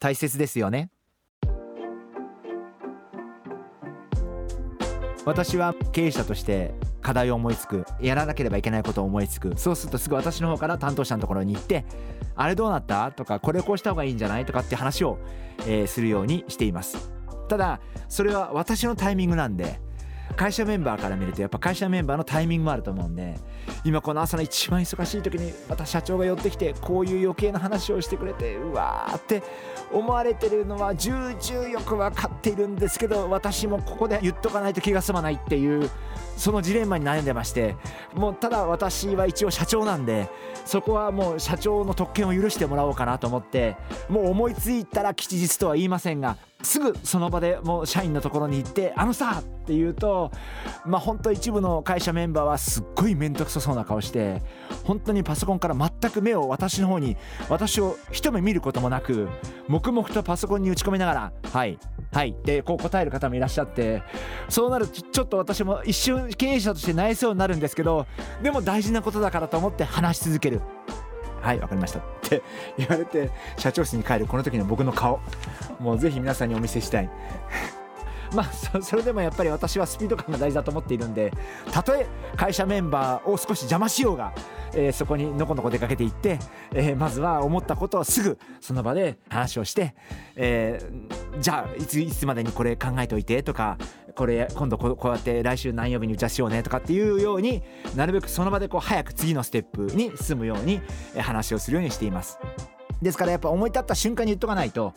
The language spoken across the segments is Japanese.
大切ですよね。私は経営者として課題を思いつくやらなければいけないことを思いつく。そうするとすぐ私の方から担当者のところに行ってあれどうなった？とかこれこうした方がいいんじゃない？とかって話を、えー、するようにしています。ただそれは私のタイミングなんで会社メンバーから見るとやっぱ会社メンバーのタイミングもあると思うんで今この朝の一番忙しい時にまた社長が寄ってきてこういう余計な話をしてくれてうわーって思われてるのは重々よく分かっているんですけど私もここで言っとかないと気が済まないっていうそのジレンマに悩んでましてもうただ私は一応社長なんでそこはもう社長の特権を許してもらおうかなと思ってもう思いついたら吉日とは言いませんがすぐその場でもう社員のところに行って「あのさ!」って言うとまあ本当一部の会社メンバーはすっごい面倒くさそうな顔して本当にパソコンから全く目を私の方に私を一目見ることもなく黙々とパソコンに打ち込みながら「はいはい」ってこう答える方もいらっしゃってそうなるとちょっと私も一瞬経営者として内そうになるんですけどでも大事なことだからと思って話し続ける。はい分かりましたって言われて社長室に帰るこの時の僕の顔もうぜひ皆さんにお見せしたい まあそれでもやっぱり私はスピード感が大事だと思っているんでたとえ会社メンバーを少し邪魔しようが、えー、そこにのこのこ出かけていって、えー、まずは思ったことをすぐその場で話をして、えー、じゃあいついつまでにこれ考えておいてとかこれ今度こうやって来週何曜日に打ち合わせしようねとかっていうようになるべくその場でこう早く次のステップに進むように話をするようにしています。ですからやっぱ思い立った瞬間に言っとかないと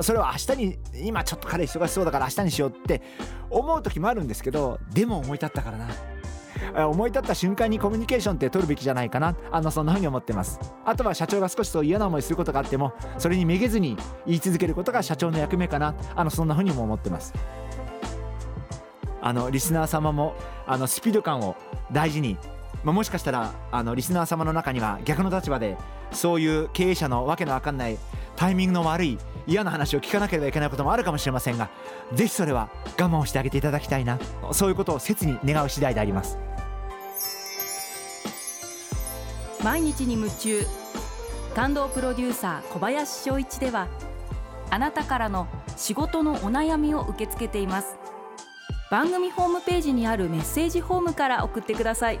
それは明日に今ちょっと彼忙しそうだから明日にしようって思う時もあるんですけどでも思い立ったからな。思い立った瞬間にコミュニケーションって取るべきじゃないかな。あのそんな風に思ってます。あとは社長が少しそう嫌な思いすることがあってもそれにめげずに言い続けることが社長の役目かな。あのそんな風にも思ってます。あのリスナー様もあのスピード感を大事に、まあ、もしかしたらあのリスナー様の中には逆の立場でそういう経営者のわけのわかんないタイミングの悪い嫌な話を聞かなければいけないこともあるかもしれませんがぜひそれは我慢をしてあげていただきたいなそういうことを切に願う次第であります。毎日に夢中感動プロデューサー小林翔一ではあなたからの仕事のお悩みを受け付けています。番組ホームページにあるメッセージホームから送ってください。